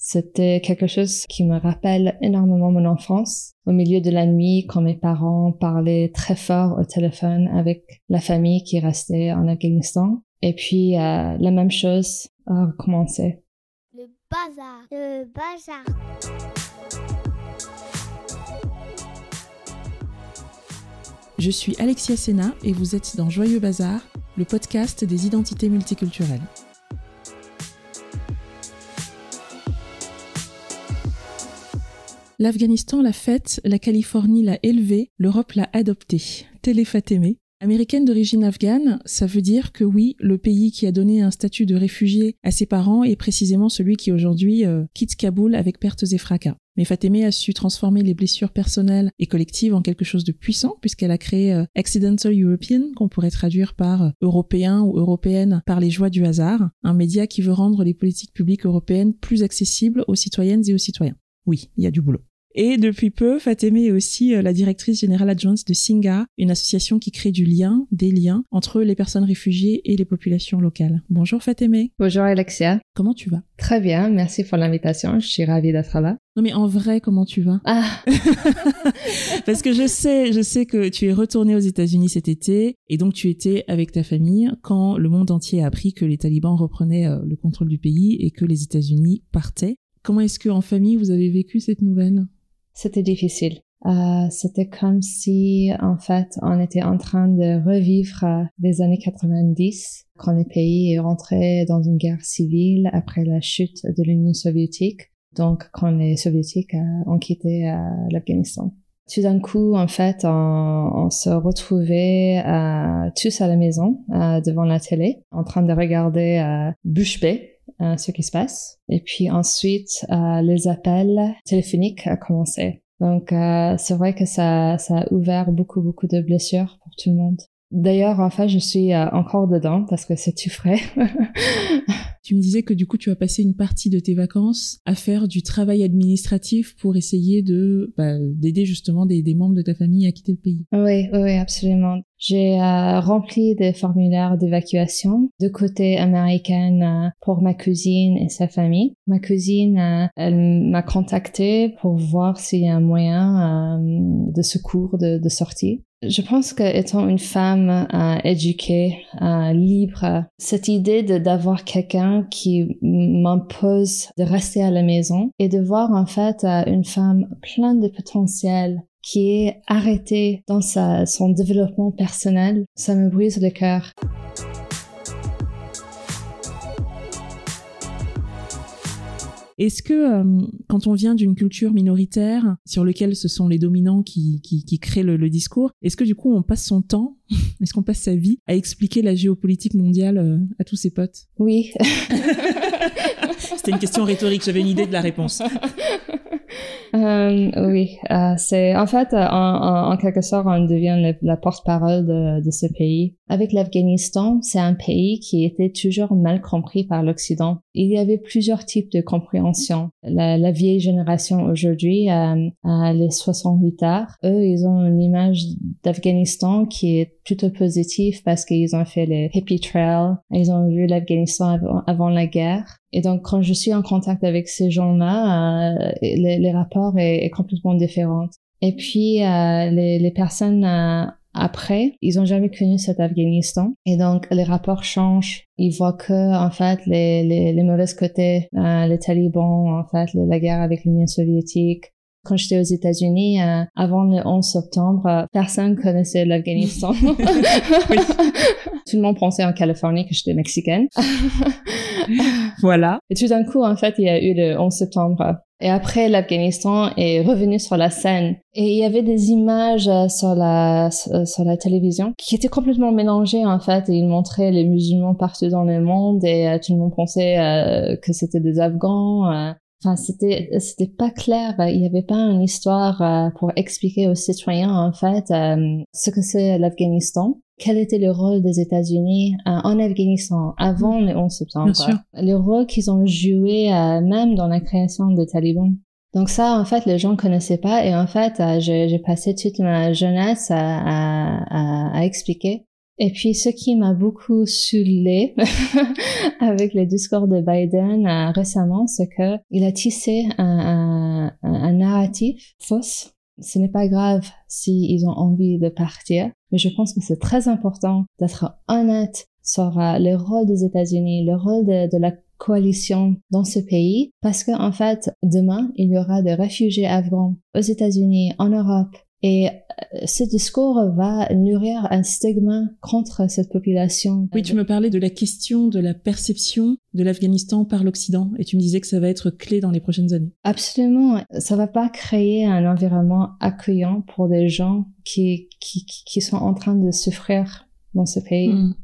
C'était quelque chose qui me rappelle énormément mon enfance. Au milieu de la nuit, quand mes parents parlaient très fort au téléphone avec la famille qui restait en Afghanistan. Et puis, euh, la même chose a recommencé. Le bazar. Le bazar. Je suis Alexia Sena et vous êtes dans Joyeux Bazar, le podcast des identités multiculturelles. L'Afghanistan l'a faite, la Californie l'a élevée, l'Europe l'a adoptée. Télé Fatemé. Américaine d'origine afghane, ça veut dire que oui, le pays qui a donné un statut de réfugié à ses parents est précisément celui qui aujourd'hui euh, quitte Kaboul avec pertes et fracas. Mais Fatemeh a su transformer les blessures personnelles et collectives en quelque chose de puissant puisqu'elle a créé euh, Accidental European, qu'on pourrait traduire par euh, européen ou européenne par les joies du hasard, un média qui veut rendre les politiques publiques européennes plus accessibles aux citoyennes et aux citoyens. Oui, il y a du boulot. Et depuis peu, Fatemeh est aussi euh, la directrice générale adjointe de Singa, une association qui crée du lien, des liens entre les personnes réfugiées et les populations locales. Bonjour Fatemeh. Bonjour Alexia. Comment tu vas? Très bien, merci pour l'invitation. Je suis ravie d'être là. Non mais en vrai, comment tu vas? Ah, Parce que je sais, je sais que tu es retournée aux États-Unis cet été et donc tu étais avec ta famille quand le monde entier a appris que les talibans reprenaient euh, le contrôle du pays et que les États-Unis partaient. Comment est-ce que en famille vous avez vécu cette nouvelle? C'était difficile. Euh, c'était comme si, en fait, on était en train de revivre euh, les années 90, quand le pays est rentré dans une guerre civile après la chute de l'Union soviétique, donc quand les soviétiques euh, ont quitté euh, l'Afghanistan. Tout d'un coup, en fait, on, se retrouvait euh, tous à la maison, devant la télé, en train de regarder euh, bée, euh, ce qui se passe. Et puis ensuite, euh, les appels téléphoniques ont commencé. Donc, euh, c'est vrai que ça, ça a ouvert beaucoup, beaucoup de blessures pour tout le monde. D'ailleurs, en fait, je suis euh, encore dedans parce que c'est tout frais. Tu me disais que du coup tu as passé une partie de tes vacances à faire du travail administratif pour essayer de bah, d'aider justement des, des membres de ta famille à quitter le pays. oui, oui, oui, absolument. J'ai euh, rempli des formulaires d'évacuation de côté américain euh, pour ma cousine et sa famille. Ma cousine, elle m'a contacté pour voir s'il y a un moyen euh, de secours de, de sortie. Je pense que étant une femme euh, éduquée, euh, libre, cette idée d'avoir quelqu'un qui m'impose de rester à la maison et de voir en fait euh, une femme pleine de potentiel qui est arrêtée dans son développement personnel, ça me brise le cœur. Est-ce que euh, quand on vient d'une culture minoritaire sur lequel ce sont les dominants qui, qui, qui créent le, le discours, est-ce que du coup on passe son temps, est-ce qu'on passe sa vie à expliquer la géopolitique mondiale euh, à tous ses potes? Oui, C'était une question rhétorique, j'avais une idée de la réponse. Euh, oui, euh, c'est en fait en, en, en quelque sorte on devient le- la porte-parole de, de ce pays. Avec l'Afghanistan, c'est un pays qui était toujours mal compris par l'Occident. Il y avait plusieurs types de compréhension. La, vieille génération aujourd'hui, euh, euh, les 68 arts, eux, ils ont une image d'Afghanistan qui est plutôt positive parce qu'ils ont fait les hippie trail, ils ont vu l'Afghanistan avant, la guerre. Et donc, quand je suis en contact avec ces gens-là, euh, les, les rapports est, est complètement différent. Et puis, euh, les, les personnes euh, après, ils ont jamais connu cet Afghanistan. Et donc, les rapports changent. Ils voient que, en fait, les, les, mauvais côtés, euh, les talibans, en fait, la guerre avec l'Union soviétique, quand j'étais aux États-Unis, euh, avant le 11 septembre, euh, personne connaissait l'Afghanistan. Tout le monde pensait en Californie que j'étais mexicaine. Voilà. Et tout d'un coup, en fait, il y a eu le 11 septembre. Et après, l'Afghanistan est revenu sur la scène. Et il y avait des images euh, sur la, sur la télévision qui étaient complètement mélangées, en fait. Et ils montraient les musulmans partout dans le monde et euh, tout le monde pensait euh, que c'était des Afghans. euh. Enfin, c'était, c'était pas clair. Il n'y avait pas une histoire euh, pour expliquer aux citoyens, en fait, euh, ce que c'est l'Afghanistan. Quel était le rôle des États-Unis euh, en Afghanistan avant le 11 septembre? Bien sûr. Le rôle qu'ils ont joué même dans la création des talibans. Donc ça, en fait, les gens connaissaient pas et en fait, j'ai j'ai passé toute ma jeunesse à, à, à, à expliquer. Et puis, ce qui m'a beaucoup saoulé avec le discours de Biden euh, récemment, c'est que il a tissé un, un, narratif fausse. Ce n'est pas grave s'ils ont envie de partir, mais je pense que c'est très important d'être honnête sur euh, le rôle des États-Unis, le rôle de, de la coalition dans ce pays parce que en fait demain il y aura des réfugiés afghans aux États-Unis, en Europe et euh, ce discours va nourrir un stigma contre cette population. Oui, tu me parlais de la question de la perception de l'Afghanistan par l'Occident et tu me disais que ça va être clé dans les prochaines années. Absolument. Ça va pas créer un environnement accueillant pour des gens qui, qui, qui sont en train de souffrir dans ce pays. Mm.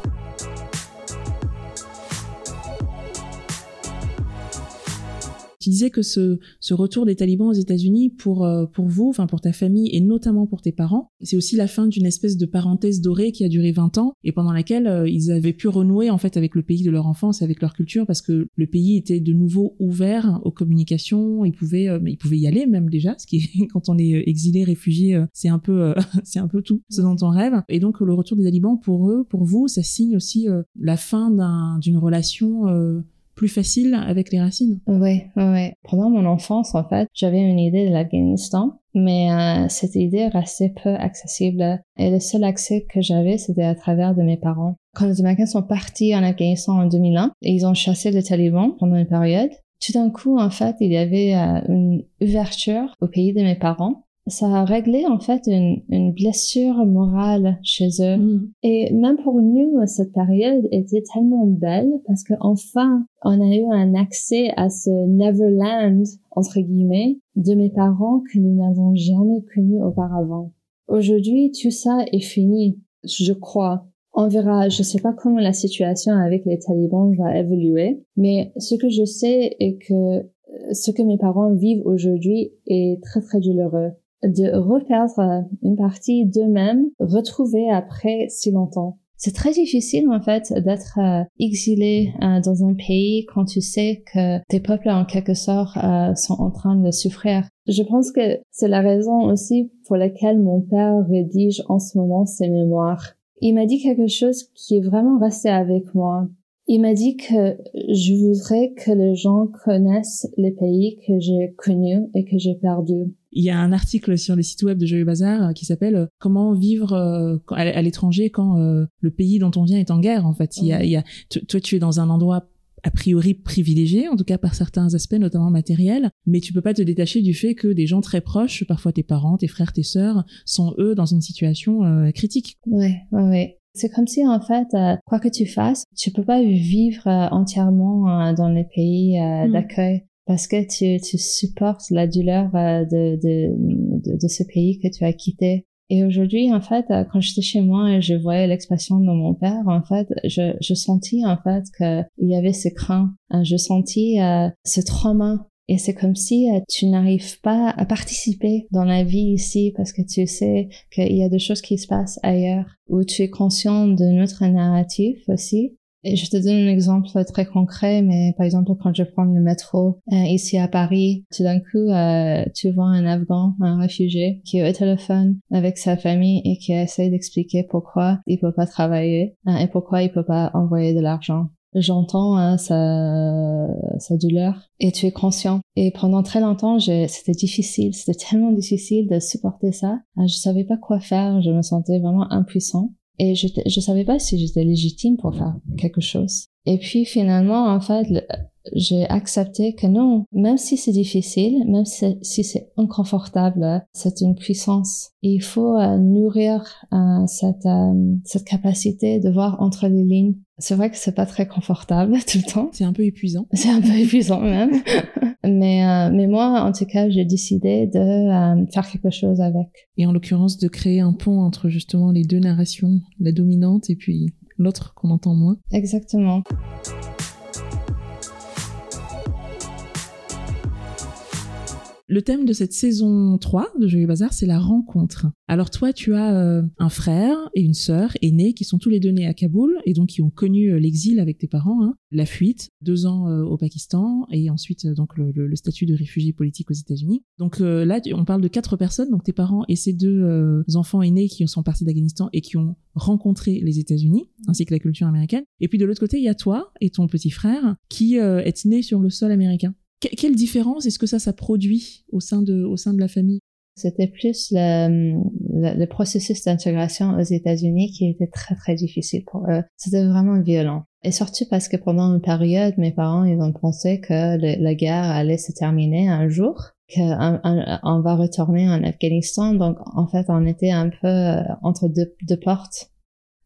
Tu disais que ce, retour des talibans aux États-Unis pour euh, pour vous, enfin pour ta famille et notamment pour tes parents, c'est aussi la fin d'une espèce de parenthèse dorée qui a duré 20 ans et pendant laquelle euh, ils avaient pu renouer en fait avec le pays de leur enfance, avec leur culture parce que le pays était de nouveau ouvert aux communications, ils pouvaient euh, ils pouvaient y aller même déjà, ce qui quand on est exilé, réfugié, c'est un peu c'est un peu tout ce dont on rêve. Et donc le retour des talibans pour eux, pour vous, ça signe aussi la fin d'une relation plus facile avec les racines. Oui, oui. Pendant mon enfance, en fait, j'avais une idée de l'Afghanistan, mais euh, cette idée restait peu accessible. Et le seul accès que j'avais, c'était à travers de mes parents. Quand les Américains sont partis en Afghanistan en 2001, et ils ont chassé les talibans pendant une période, tout d'un coup, en fait, il y avait euh, une ouverture au pays de mes parents ça a réglé en fait une, une blessure morale chez eux. Mm. Et même pour nous, cette période était tellement belle parce que enfin, on a eu un accès à ce Neverland entre guillemets de mes parents que nous n'avons jamais connu auparavant. Aujourd'hui, tout ça est fini, je crois. On verra, je sais pas comment la situation avec les talibans va évoluer, mais ce que je sais est que ce que mes parents vivent aujourd'hui est très très douloureux de reperdre une partie d'eux-mêmes retrouvée après si longtemps. C'est très difficile en fait d'être euh, exilé euh, dans un pays quand tu sais que tes peuples en quelque sorte euh, sont en train de souffrir. Je pense que c'est la raison aussi pour laquelle mon père rédige en ce moment ses mémoires. Il m'a dit quelque chose qui est vraiment resté avec moi. Il m'a dit que je voudrais que les gens connaissent les pays que j'ai connus et que j'ai perdus. Il y a un article sur les sites web de Joyeux Bazar euh, qui s'appelle euh, Comment vivre euh, à l'étranger quand le pays dont on vient est en guerre. En fait, il y a, il y a toi, tu es dans un endroit a priori privilégié, en tout cas par certains aspects, notamment matériels, mais tu peux pas te détacher du fait que des gens très proches, parfois tes parents, tes frères, tes sœurs, sont eux dans une situation critique. Ouais, ouais, ouais. C'est comme si en fait, quoi que tu fasses, tu peux pas vivre entièrement dans les pays mm. d'accueil parce que tu, tu supportes la douleur euh, de, de, de, ce pays que tu as quitté. Et aujourd'hui, en fait, euh, quand j'étais chez moi et je voyais l'expression de mon père, en fait, je, je sentis en fait qu'il y avait ce craint, hein, je sentis euh, ce trauma. Et c'est comme si tu n'arrives pas à participer dans la vie ici parce que tu sais qu'il y a des choses qui se passent ailleurs, où tu es conscient de notre narratif aussi, et je te donne un exemple très concret, mais par exemple, quand je prends le métro euh, ici à Paris, tout d'un coup, euh, tu vois un Afghan, un réfugié, qui est au téléphone avec sa famille et qui essaie d'expliquer pourquoi il peut pas travailler et pourquoi il peut pas envoyer de l'argent. J'entends hein, sa, sa douleur et tu es conscient. Et pendant très longtemps, c'était difficile, c'était tellement difficile de supporter ça. Je savais pas quoi faire, je me sentais vraiment impuissant. Et je je savais pas si j'étais légitime pour faire quelque chose. Et puis finalement, en fait, j'ai accepté que non, même si c'est difficile, même si c'est inconfortable, c'est une puissance. il faut euh, nourrir euh, cette, euh, cette capacité de voir entre les lignes. C'est vrai que c'est pas très confortable tout le temps. C'est un peu épuisant. C'est un peu épuisant même. mais, mais moi, en tout cas, j'ai décidé de faire quelque chose avec. Et en l'occurrence, de créer un pont entre justement les deux narrations, la dominante et puis l'autre qu'on entend moins. Exactement. Le thème de cette saison 3 de Joyeux Bazar, c'est la rencontre. Alors toi, tu as euh, un frère et une sœur aînés qui sont tous les deux nés à Kaboul et donc qui ont connu euh, l'exil avec tes parents, hein, la fuite, deux ans euh, au Pakistan et ensuite donc le, le, statut de réfugié politique aux États-Unis. Donc là, on parle de quatre personnes, donc tes parents et ces deux enfants aînés qui sont partis d'Afghanistan et qui ont rencontré les États-Unis ainsi que la culture américaine. Et puis de l'autre côté, il y a toi et ton petit frère qui est né sur le sol américain quelle différence est-ce que ça, ça produit au sein de, au sein de la famille? C'était plus le, processus d'intégration aux États-Unis qui était très très difficile pour eux. C'était vraiment violent. Et surtout parce que pendant une période, mes parents, ils ont pensé que la guerre allait se terminer un jour, qu'on va retourner en Afghanistan. Donc, en fait, on était un peu euh, entre deux, deux portes.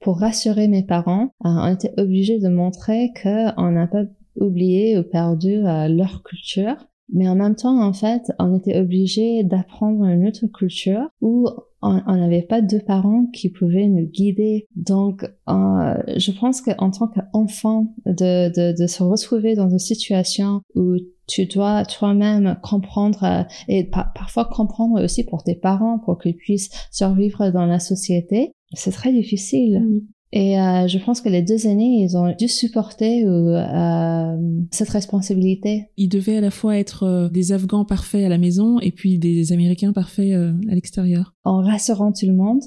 Pour rassurer mes parents, euh, on était obligé de montrer qu'on n'a pas oublié ou perdu euh, leur culture. Mais en même temps, en fait, on était obligé d'apprendre une autre culture où on n'avait pas deux parents qui pouvaient nous guider. Donc, euh, je pense qu'en tant qu'enfant, de, de, de, se retrouver dans une situation où tu dois toi-même comprendre euh, et parfois comprendre aussi pour tes parents pour qu'ils puissent survivre dans la société, c'est très difficile. Mm. Et euh, je pense que les deux aînés, ils ont dû supporter euh, cette responsabilité. Ils devaient à la fois être euh, des Afghans parfaits à la maison et puis des Américains parfaits euh, à l'extérieur. En rassurant tout le monde,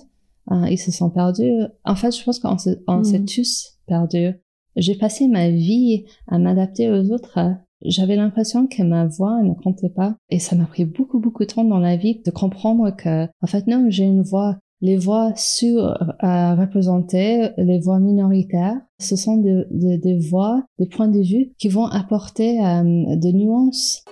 euh, ils se sont perdus. En fait, je pense qu'on s'est mm. tous perdus. J'ai passé ma vie à m'adapter aux autres. J'avais l'impression que ma voix ne comptait pas. Et ça m'a pris beaucoup, beaucoup de temps dans la vie de comprendre que, en fait, non, j'ai une voix les voix sur-représentées, les voix minoritaires, ce sont des voix, des points de vue qui vont apporter euh, de nuances.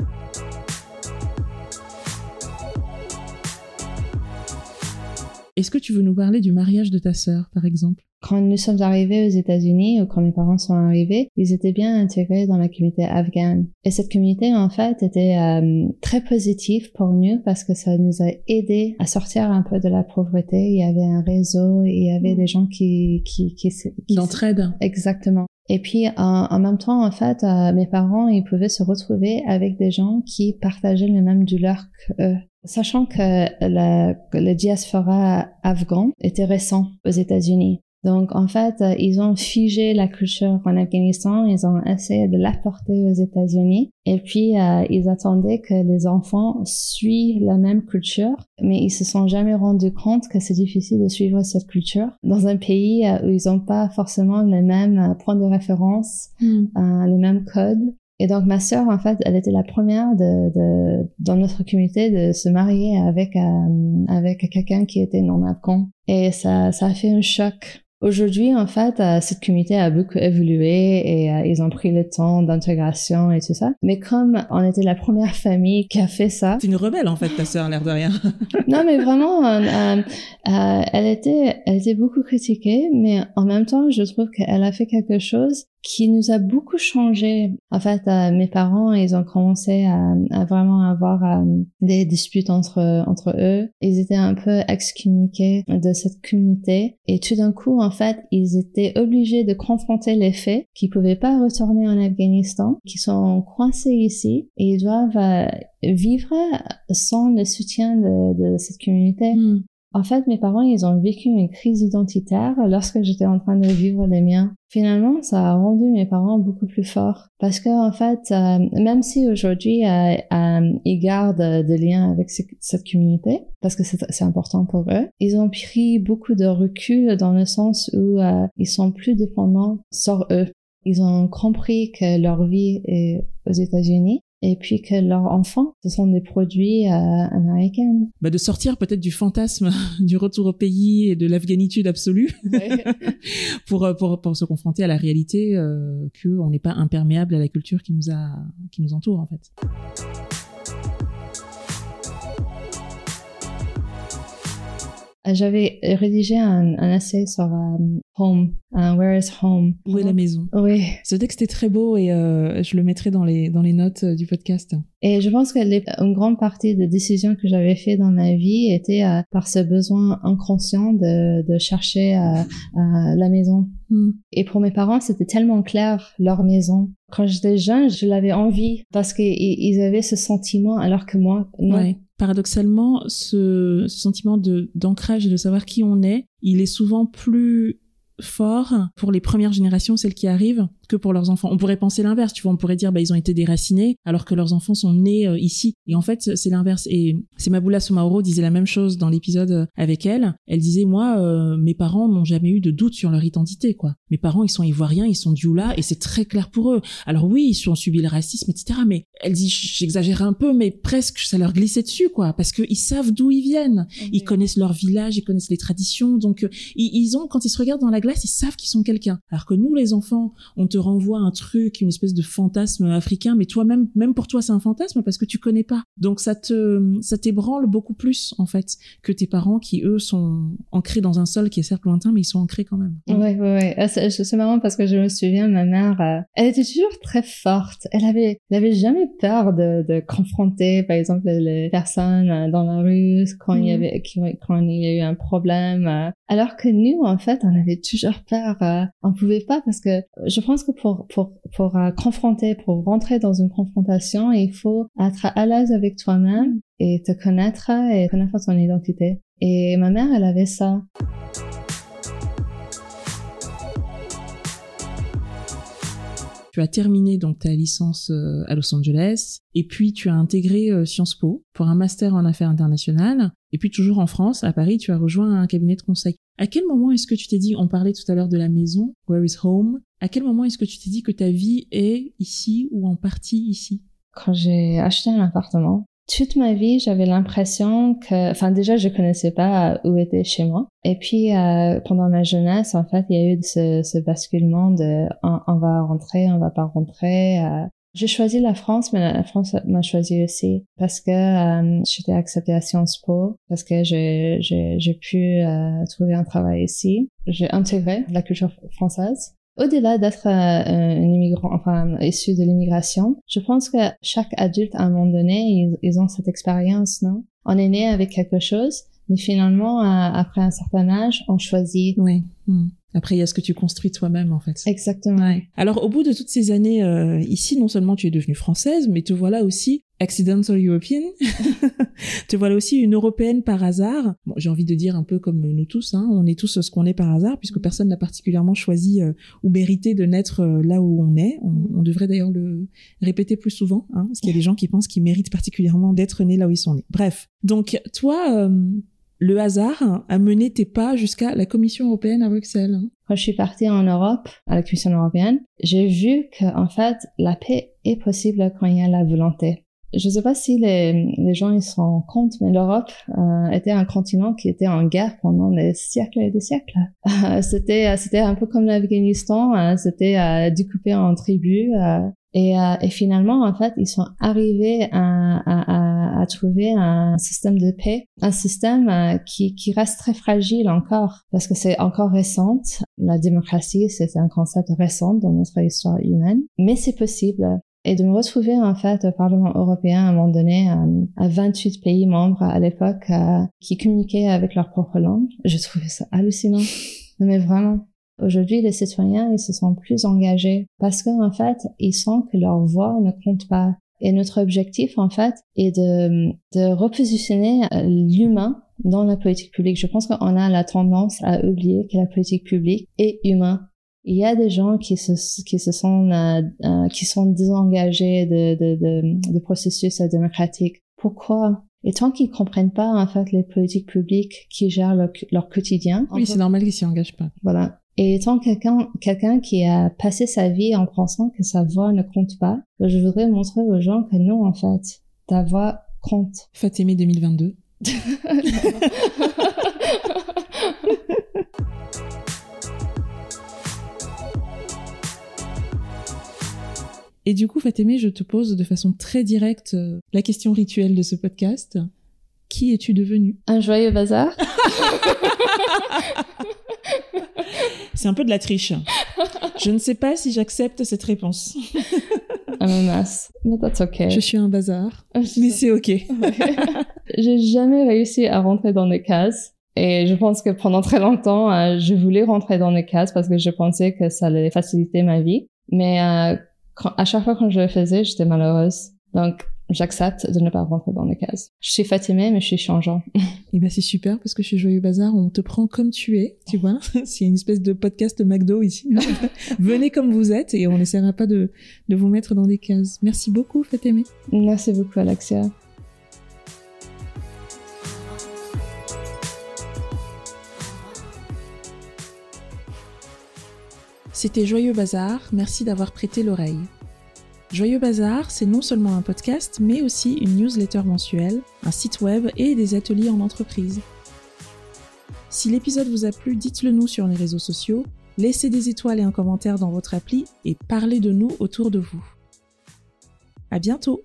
Est-ce que tu veux nous parler du mariage de ta sœur, par exemple? Quand nous sommes arrivés aux États-Unis ou quand mes parents sont arrivés, ils étaient bien intégrés dans la communauté afghane. Et cette communauté, en fait, était euh, très positive pour nous parce que ça nous a aidé à sortir un peu de la pauvreté. Il y avait un réseau, il y avait mm. des gens qui... qui, qui, qui L'entraide. Exactement. Et puis, en, en, même temps, en fait, euh, mes parents, ils pouvaient se retrouver avec des gens qui partageaient le même douleur qu'eux. Sachant que la, le diaspora afghan était récent aux États-Unis. Donc, en fait, euh, ils ont figé la culture en Afghanistan, ils ont essayé de l'apporter aux États-Unis, et puis euh, ils attendaient que les enfants suivent la même culture, mais ils se sont jamais rendus compte que c'est difficile de suivre cette culture dans un pays euh, où ils n'ont pas forcément les mêmes points de référence, hmm. les mêmes codes. Et donc ma sœur, en fait, elle était la première de, de dans notre communauté de se marier avec avec quelqu'un qui était non afghan. Et ça, ça a fait un choc Aujourd'hui, en fait, euh, cette communauté a beaucoup évolué et euh, ils ont pris le temps d'intégration et tout ça. Mais comme on était la première famille qui a fait ça... C'est une rebelle, en fait, ta sœur, l'air de rien. non, mais vraiment, euh, elle, était, elle était beaucoup critiquée, mais en même temps, je trouve qu'elle a fait quelque chose qui nous a beaucoup changé. En fait, euh, mes parents, ils ont commencé à, vraiment avoir euh, des disputes entre entre eux. Ils étaient un peu excommuniqués de cette communauté et tout d'un coup, en fait, ils étaient obligés de confronter les faits qu'ils pouvaient pas retourner en Afghanistan, qui sont coincés ici et ils doivent euh, vivre sans le soutien de, de cette communauté. Hmm. En fait, mes parents, ils ont vécu une crise identitaire lorsque j'étais en train de vivre les miens. Finalement, ça a rendu mes parents beaucoup plus forts parce que en fait, euh, même si aujourd'hui euh, euh, ils gardent des liens avec cette communauté parce que c'est important pour eux, ils ont pris beaucoup de recul dans le sens où ils sont plus dépendants sur eux. Ils ont compris que leur vie est aux États-Unis et puis que leurs enfants, ce sont des produits euh, américains. Bah de sortir peut-être du fantasme du retour au pays et de l'afghanitude absolue pour, euh, pour, pour se confronter à la réalité euh, qu'on n'est pas imperméable à la culture qui nous, a, qui nous entoure en fait. J'avais rédigé un, un essai sur euh, home. Uh, where is home? Où est la maison? Oui. Ce texte est très beau et euh, je le mettrai dans les, dans les notes euh, du podcast. Et je pense que les, une grande partie des décisions que j'avais fait dans ma vie était euh, par ce besoin inconscient de, de chercher euh, la maison. Hmm. Et pour mes parents, c'était tellement clair, leur maison. Quand j'étais jeune, je l'avais envie parce qu'ils ils avaient ce sentiment alors que moi, non. Ouais. Paradoxalement, ce, ce sentiment de d'ancrage et de savoir qui on est, il est souvent plus fort pour les premières générations, celles qui arrivent, que pour leurs enfants. On pourrait penser l'inverse, tu vois, on pourrait dire bah ils ont été déracinés alors que leurs enfants sont nés euh, ici. Et en fait, c'est l'inverse. Et c'est Maboula Soumaoro disait la même chose dans l'épisode euh, avec elle. Elle disait moi, euh, mes parents n'ont jamais eu de doute sur leur identité, quoi. Mes parents, ils sont ivoiriens, ils sont dioula et c'est très clair pour eux. Alors oui, ils ont subi le racisme, etc. Mais elle dit, j'exagère un peu, mais presque ça leur glissait dessus, quoi, parce qu'ils savent d'où ils viennent. Ils connaissent leur village, ils connaissent les traditions, donc euh, ils, ils ont, quand ils se regardent dans la glace, ils savent qu'ils sont quelqu'un. Alors que nous, les enfants, on te renvoie un truc, une espèce de fantasme africain, mais toi-même, même pour toi, c'est un fantasme parce que tu connais pas. Donc ça te, ça t'ébranle beaucoup plus en fait que tes parents qui eux sont ancrés dans un sol qui est certes lointain, mais ils sont ancrés quand même. Ouais, ouais, ouais. Ah, C'est marrant parce que je me souviens, ma mère, euh, elle était toujours très forte. Elle avait, elle avait jamais peur de, de confronter, par exemple, les personnes euh, dans la rue quand il y Mhm. avait, quand il y a eu un problème. euh. Alors que nous, en fait, on avait toujours peur. On pouvait pas parce que je pense que pour pour pour euh, confronter, pour rentrer dans une confrontation, il faut être à l'aise avec toi-même et te connaître et connaître ton identité. Et ma mère, elle avait ça. Tu as terminé donc ta licence euh, à Los Angeles et puis tu as intégré euh, Sciences Po pour un master en affaires internationales et puis toujours en France, à Paris, tu as rejoint un cabinet de conseil. À quel moment est-ce que tu t'es dit, on parlait tout à l'heure de la maison, where is home, à quel moment est-ce que tu t'es dit que ta vie est ici ou en partie ici? Quand j'ai acheté un appartement, toute ma vie, j'avais l'impression que, enfin déjà, je connaissais pas où était chez moi. Et puis, euh, pendant ma jeunesse, en fait, il y a eu ce, ce basculement de on, on va rentrer, on va pas rentrer. euh. J'ai choisi la France, mais la France m'a choisi aussi parce que euh, j'étais acceptée à Sciences Po, parce que j'ai pu euh, trouver un travail ici. J'ai intégré la culture française. Au-delà d'être euh, un immigrant, enfin issu de l'immigration, je pense que chaque adulte à un moment donné, ils, ils ont cette expérience, non? On est né avec quelque chose, mais finalement, euh, après un certain âge, on choisit. Oui. Après, il y a ce que tu construis toi-même en fait. Exactement. Ouais. Alors, au bout de toutes ces années euh, ici, non seulement tu es devenue française, mais te voilà aussi accidental European. te voilà aussi une européenne par hasard. Bon, j'ai envie de dire un peu comme nous tous, hein, on est tous ce qu'on est par hasard, puisque personne n'a particulièrement choisi euh, ou mérité de naître euh, là où on est. On, on devrait d'ailleurs le répéter plus souvent, hein, parce qu'il y a des gens qui pensent qu'ils méritent particulièrement d'être nés là où ils sont nés. Bref, donc toi. Le hasard a mené tes pas jusqu'à la Commission européenne à Bruxelles. Quand je suis partie en Europe, à la Commission européenne, j'ai vu que en fait, la paix est possible quand il y a la volonté. Je ne sais pas si les, les gens ils se rendent compte, mais l'Europe euh, était un continent qui était en guerre pendant des siècles et des siècles. Euh, c'était c'était un peu comme l'Afghanistan, euh, c'était découpé en tribus. euh, et, euh, et finalement, en fait, ils sont arrivés à, à, à, à trouver un système de paix, un système qui, qui reste très fragile encore, parce que c'est encore récente. La démocratie, c'est un concept récent dans notre histoire humaine, mais c'est possible. Et de me retrouver en fait au Parlement européen à un moment donné à 28 pays membres à l'époque euh, qui communiquaient avec leur propre langue, je trouvais ça hallucinant. Mais vraiment. Aujourd'hui, les citoyens, ils se sont plus engagés parce qu'en fait, ils sentent que leur voix ne compte pas. Et notre objectif, en fait, est de, de repositionner euh, l'humain dans la politique publique. Je pense qu'on a la tendance à oublier que la politique publique est humain. Il y a des gens qui se, qui se sont, euh, euh, qui sont désengagés de, de, de, de processus démocratiques. Pourquoi? Et tant qu'ils comprennent pas, en fait, les politiques publiques qui gèrent leur, leur quotidien. Oui, c'est normal qu'ils s'y engagent pas. Voilà. Et étant quelqu'un quelqu'un qui a passé sa vie en pensant que sa voix ne compte pas, je voudrais montrer aux gens que non, en fait, ta voix compte. Fatémé 2022. Et du coup, Fatémé, je te pose de façon très directe euh, la question rituelle de ce podcast. Qui es-tu devenu Un joyeux bazar C'est un peu de la triche. Je ne sais pas si j'accepte cette réponse. I'm a mess, but that's okay. Je suis un bazar, mais c'est ok. J'ai jamais réussi à rentrer dans des cases. Et je pense que pendant très longtemps, euh, je voulais rentrer dans des cases parce que je pensais que ça allait faciliter ma vie. Mais à chaque fois quand je le faisais, j'étais malheureuse. Donc, j'accepte de ne pas rentrer dans les cases. Je suis Fatimée, mais je suis changeant. Et ben c'est super parce que chez Joyeux Bazar, on te prend comme tu es, tu vois. C'est une espèce de podcast McDo ici. Venez comme vous êtes et on n'essaiera pas de, de vous mettre dans des cases. Merci beaucoup, Fatimée. Merci beaucoup, Alexia. C'était Joyeux Bazar, merci d'avoir prêté l'oreille. Joyeux Bazar, c'est non seulement un podcast, mais aussi une newsletter mensuelle, un site web et des ateliers en entreprise. Si l'épisode vous a plu, dites-le nous sur les réseaux sociaux, laissez des étoiles et un commentaire dans votre appli et parlez de nous autour de vous. À bientôt!